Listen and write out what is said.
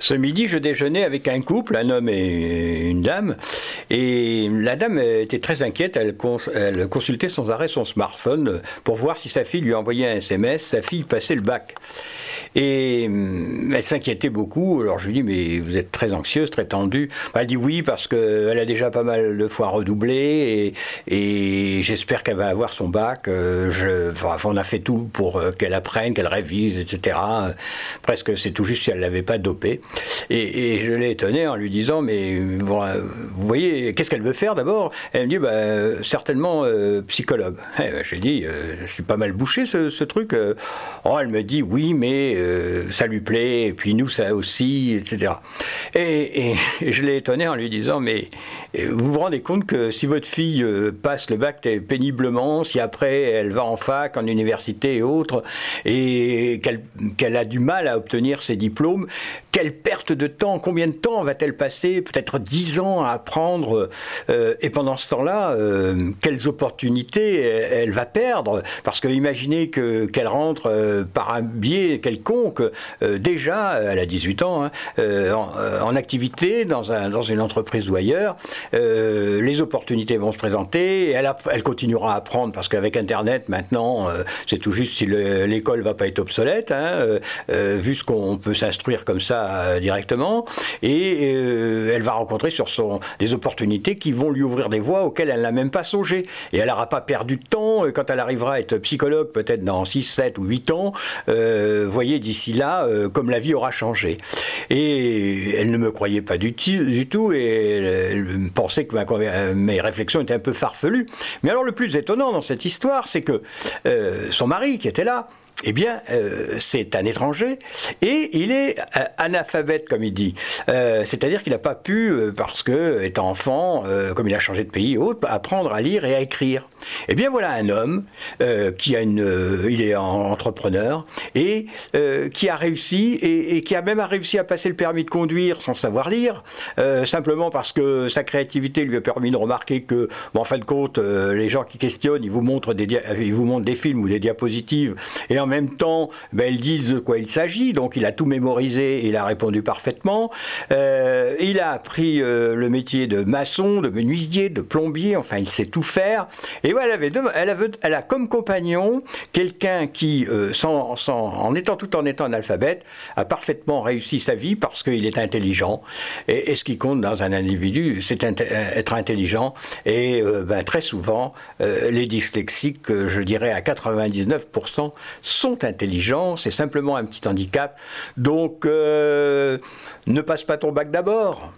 Ce midi, je déjeunais avec un couple, un homme et une dame, et la dame était très inquiète. Elle, consultait sans arrêt son smartphone pour voir si sa fille lui envoyait un SMS. Sa fille passait le bac. Et hum, elle s'inquiétait beaucoup. Alors je lui dis, mais vous êtes très anxieuse, très tendue. Elle dit oui, parce qu'elle a déjà pas mal de fois redoublé et, j'espère qu'elle va avoir son bac. Euh, je, enfin, on a fait tout pour euh, qu'elle apprenne, qu'elle révise, etc. Presque c'est tout juste si elle l'avait pas dopé. Et, je l'ai étonnée en lui disant, mais vous, voyez, qu'est-ce qu'elle veut faire d'abord? Elle me dit, bah, certainement euh, psychologue. Eh ben, J'ai dit, je suis pas mal bouché ce, ce truc. Oh, elle me dit, oui, mais euh, ça lui plaît, et puis nous, ça aussi, etc. Et, je l'ai étonné en lui disant, mais euh, vous vous rendez compte que si votre fille euh, passe le bac péniblement, si après elle va en fac, en université et autres, et qu'elle a du mal à obtenir ses diplômes, quelle perte de temps, combien de temps va-t-elle passer Peut-être dix ans à apprendre, et pendant ce temps-là, quelles opportunités elle, va perdre? Parce que imaginez qu'elle rentre par un biais quelconque que euh, déjà, elle a 18 ans, hein, euh, euh, en, activité dans, un, dans une entreprise ou ailleurs, les opportunités vont se présenter, elle, elle continuera à apprendre parce qu'avec Internet, maintenant, c'est tout juste si l'école va pas être obsolète, hein, vu ce qu'on peut s'instruire comme ça directement, et elle va rencontrer sur son des opportunités qui vont lui ouvrir des voies auxquelles elle n'a même pas songé. Et elle n'aura pas perdu de temps, quand elle arrivera à être psychologue, peut-être dans 6, 7 ou 8 ans, voyez, d'ici là, euh, comme la vie aura changé. Et elle ne me croyait pas du, tout, et pensait que euh, mes réflexions étaient un peu farfelues. Mais alors le plus étonnant dans cette histoire, c'est que euh, son mari, qui était là, eh bien, c'est un étranger et il est analphabète, comme il dit. C'est-à-dire qu'il n'a pas pu, parce que, étant enfant, comme il a changé de pays et autres, apprendre à lire et à écrire. Eh bien, voilà un homme qui a une, il est entrepreneur et qui a réussi et, qui a même réussi à passer le permis de conduire sans savoir lire, simplement parce que sa créativité lui a permis de remarquer que, en fin de compte, les gens qui questionnent, ils vous montrent des, ils vous montrent des films ou des diapositives et en même temps, ben, ils disent de quoi il s'agit, donc il a tout mémorisé et il a répondu parfaitement. Euh, il a appris euh, le métier de maçon, de menuisier, de plombier, enfin il sait tout faire. Et elle, avait elle, a comme compagnon quelqu'un qui, euh, en étant tout en étant analphabète, a parfaitement réussi sa vie parce qu'il est intelligent. Et, ce qui compte dans un individu, c'est être intelligent. Et ben, très souvent, les dyslexiques, je dirais à 99%, sont intelligents, c'est simplement un petit handicap. Donc, euh, ne passe pas ton bac d'abord.